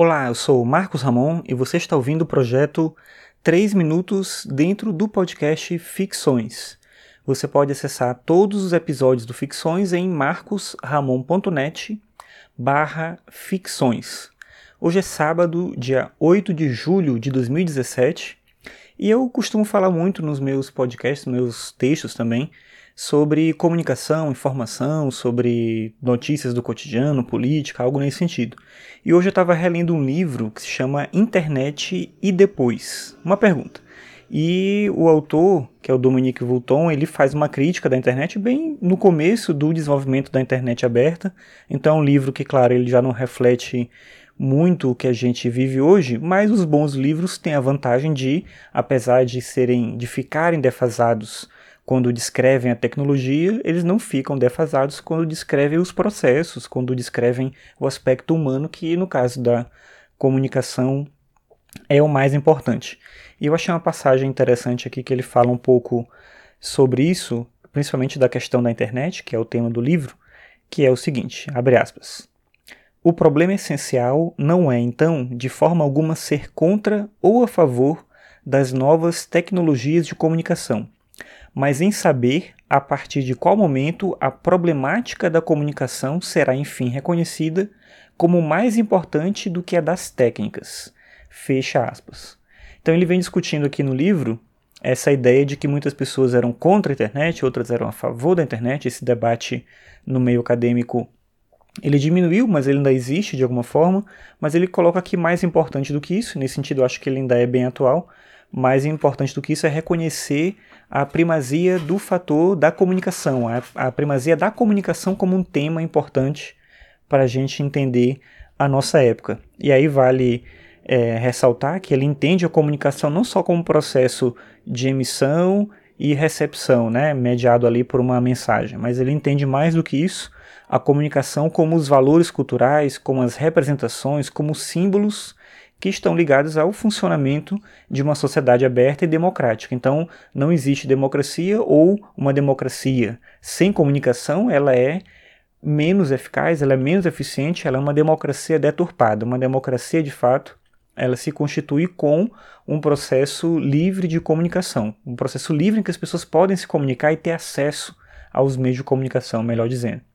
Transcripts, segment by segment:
Olá, eu sou Marcos Ramon e você está ouvindo o projeto 3 Minutos dentro do podcast Ficções. Você pode acessar todos os episódios do Ficções em marcosramon.net barra ficções. Hoje é sábado, dia 8 de julho de 2017 e eu costumo falar muito nos meus podcasts, nos meus textos também, sobre comunicação, informação, sobre notícias do cotidiano, política, algo nesse sentido. E hoje eu estava relendo um livro que se chama Internet e Depois. Uma pergunta. E o autor, que é o Dominique Vulton, ele faz uma crítica da internet bem no começo do desenvolvimento da internet aberta. Então é um livro que, claro, ele já não reflete muito o que a gente vive hoje, mas os bons livros têm a vantagem de, apesar de serem de ficarem defasados quando descrevem a tecnologia, eles não ficam defasados quando descrevem os processos, quando descrevem o aspecto humano, que no caso da comunicação é o mais importante. E eu achei uma passagem interessante aqui que ele fala um pouco sobre isso, principalmente da questão da internet, que é o tema do livro, que é o seguinte, abre aspas. O problema essencial não é, então, de forma alguma ser contra ou a favor das novas tecnologias de comunicação, mas em saber a partir de qual momento a problemática da comunicação será enfim reconhecida como mais importante do que a das técnicas. Fecha aspas. Então ele vem discutindo aqui no livro essa ideia de que muitas pessoas eram contra a internet, outras eram a favor da internet. Esse debate no meio acadêmico ele diminuiu, mas ele ainda existe de alguma forma. Mas ele coloca aqui mais importante do que isso. Nesse sentido, acho que ele ainda é bem atual. Mais importante do que isso é reconhecer a primazia do fator da comunicação, a, a primazia da comunicação como um tema importante para a gente entender a nossa época. E aí vale é, ressaltar que ele entende a comunicação não só como um processo de emissão e recepção, né, mediado ali por uma mensagem, mas ele entende mais do que isso a comunicação como os valores culturais, como as representações, como símbolos que estão ligados ao funcionamento de uma sociedade aberta e democrática. Então, não existe democracia ou uma democracia sem comunicação, ela é menos eficaz, ela é menos eficiente, ela é uma democracia deturpada. Uma democracia, de fato, ela se constitui com um processo livre de comunicação, um processo livre em que as pessoas podem se comunicar e ter acesso aos meios de comunicação, melhor dizendo.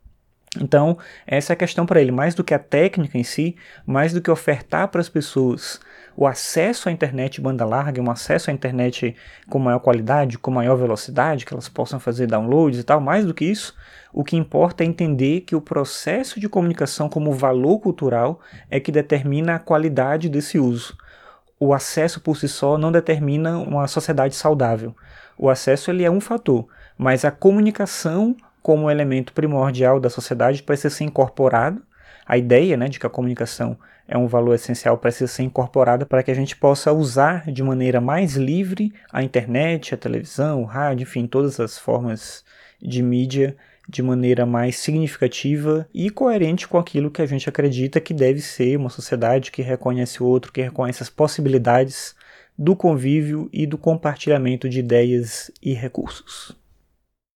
Então, essa é a questão para ele, mais do que a técnica em si, mais do que ofertar para as pessoas o acesso à internet banda larga, um acesso à internet com maior qualidade, com maior velocidade, que elas possam fazer downloads e tal, mais do que isso, o que importa é entender que o processo de comunicação como valor cultural é que determina a qualidade desse uso. O acesso por si só não determina uma sociedade saudável. O acesso ele é um fator, mas a comunicação como elemento primordial da sociedade precisa ser incorporado. A ideia né, de que a comunicação é um valor essencial precisa ser incorporada para que a gente possa usar de maneira mais livre a internet, a televisão, o rádio, enfim, todas as formas de mídia de maneira mais significativa e coerente com aquilo que a gente acredita que deve ser uma sociedade que reconhece o outro, que reconhece as possibilidades do convívio e do compartilhamento de ideias e recursos.